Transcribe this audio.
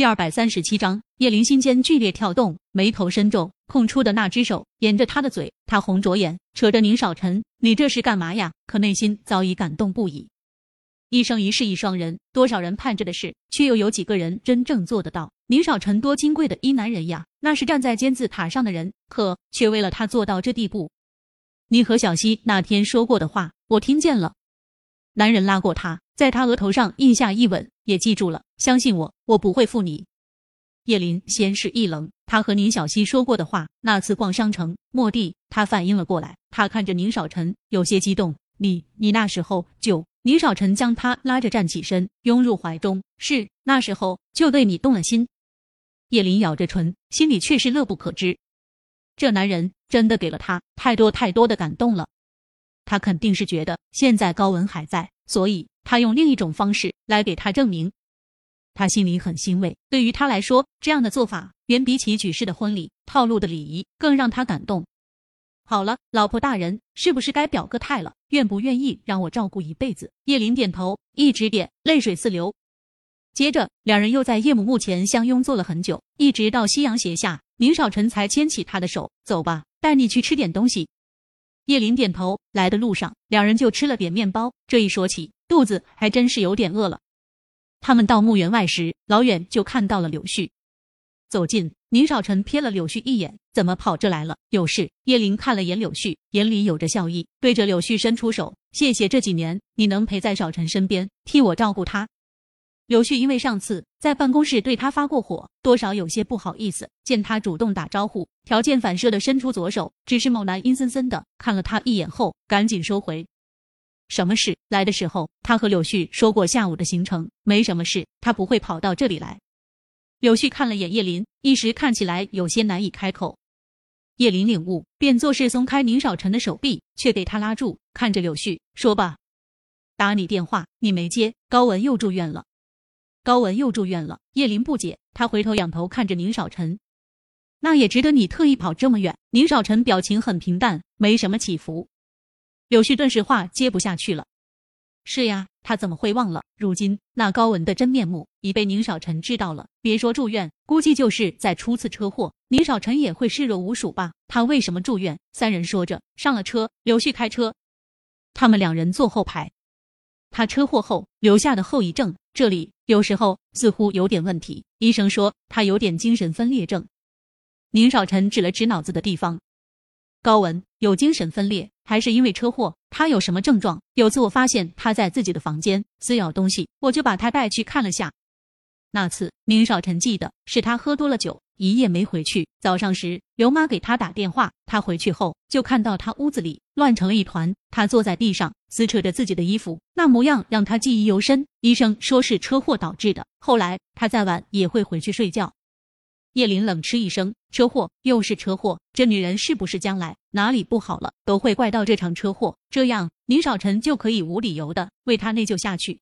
第二百三十七章，叶林心间剧烈跳动，眉头深皱，空出的那只手沿着他的嘴，他红着眼，扯着宁少臣：“你这是干嘛呀？”可内心早已感动不已。一生一世一双人，多少人盼着的事，却又有几个人真正做得到？宁少臣多金贵的一男人呀，那是站在金字塔上的人，可却为了他做到这地步。你和小溪那天说过的话，我听见了。男人拉过他，在他额头上印下一吻，也记住了。相信我，我不会负你。叶林先是一愣，他和宁小溪说过的话，那次逛商城，蓦地他反应了过来，他看着宁少臣，有些激动。你，你那时候就……宁少臣将他拉着站起身，拥入怀中。是那时候就对你动了心。叶林咬着唇，心里却是乐不可支。这男人真的给了他太多太多的感动了。他肯定是觉得现在高文还在，所以他用另一种方式来给他证明。他心里很欣慰，对于他来说，这样的做法远比起举世的婚礼套路的礼仪更让他感动。好了，老婆大人，是不是该表个态了？愿不愿意让我照顾一辈子？叶林点头，一直点，泪水似流。接着，两人又在叶母墓前相拥坐了很久，一直到夕阳斜下，宁少臣才牵起他的手，走吧，带你去吃点东西。叶林点头，来的路上，两人就吃了点面包。这一说起，肚子还真是有点饿了。他们到墓园外时，老远就看到了柳絮。走近，宁少臣瞥了柳絮一眼，怎么跑这来了？有事？叶林看了眼柳絮，眼里有着笑意，对着柳絮伸出手：“谢谢这几年你能陪在少臣身边，替我照顾他。”柳絮因为上次在办公室对他发过火，多少有些不好意思。见他主动打招呼，条件反射的伸出左手，只是某男阴森森的看了他一眼后，赶紧收回。什么事？来的时候，他和柳絮说过下午的行程，没什么事，他不会跑到这里来。柳絮看了眼叶林，一时看起来有些难以开口。叶林领悟，便作势松开宁少臣的手臂，却被他拉住，看着柳絮说：“吧，打你电话你没接，高文又住院了。”高文又住院了，叶林不解，他回头仰头看着宁少臣，那也值得你特意跑这么远。宁少臣表情很平淡，没什么起伏。柳絮顿时话接不下去了。是呀，他怎么会忘了？如今那高文的真面目已被宁少臣知道了。别说住院，估计就是在出次车祸，宁少臣也会视若无睹吧？他为什么住院？三人说着上了车，柳絮开车，他们两人坐后排。他车祸后留下的后遗症，这里有时候似乎有点问题。医生说他有点精神分裂症。宁少臣指了指脑子的地方。高文有精神分裂，还是因为车祸？他有什么症状？有次我发现他在自己的房间撕咬东西，我就把他带去看了下。那次宁少臣记得是他喝多了酒。一夜没回去。早上时，刘妈给他打电话，他回去后就看到他屋子里乱成了一团。他坐在地上撕扯着自己的衣服，那模样让他记忆犹深。医生说是车祸导致的。后来他再晚也会回去睡觉。叶林冷嗤一声：“车祸又是车祸，这女人是不是将来哪里不好了，都会怪到这场车祸？这样宁少臣就可以无理由的为她内疚下去。”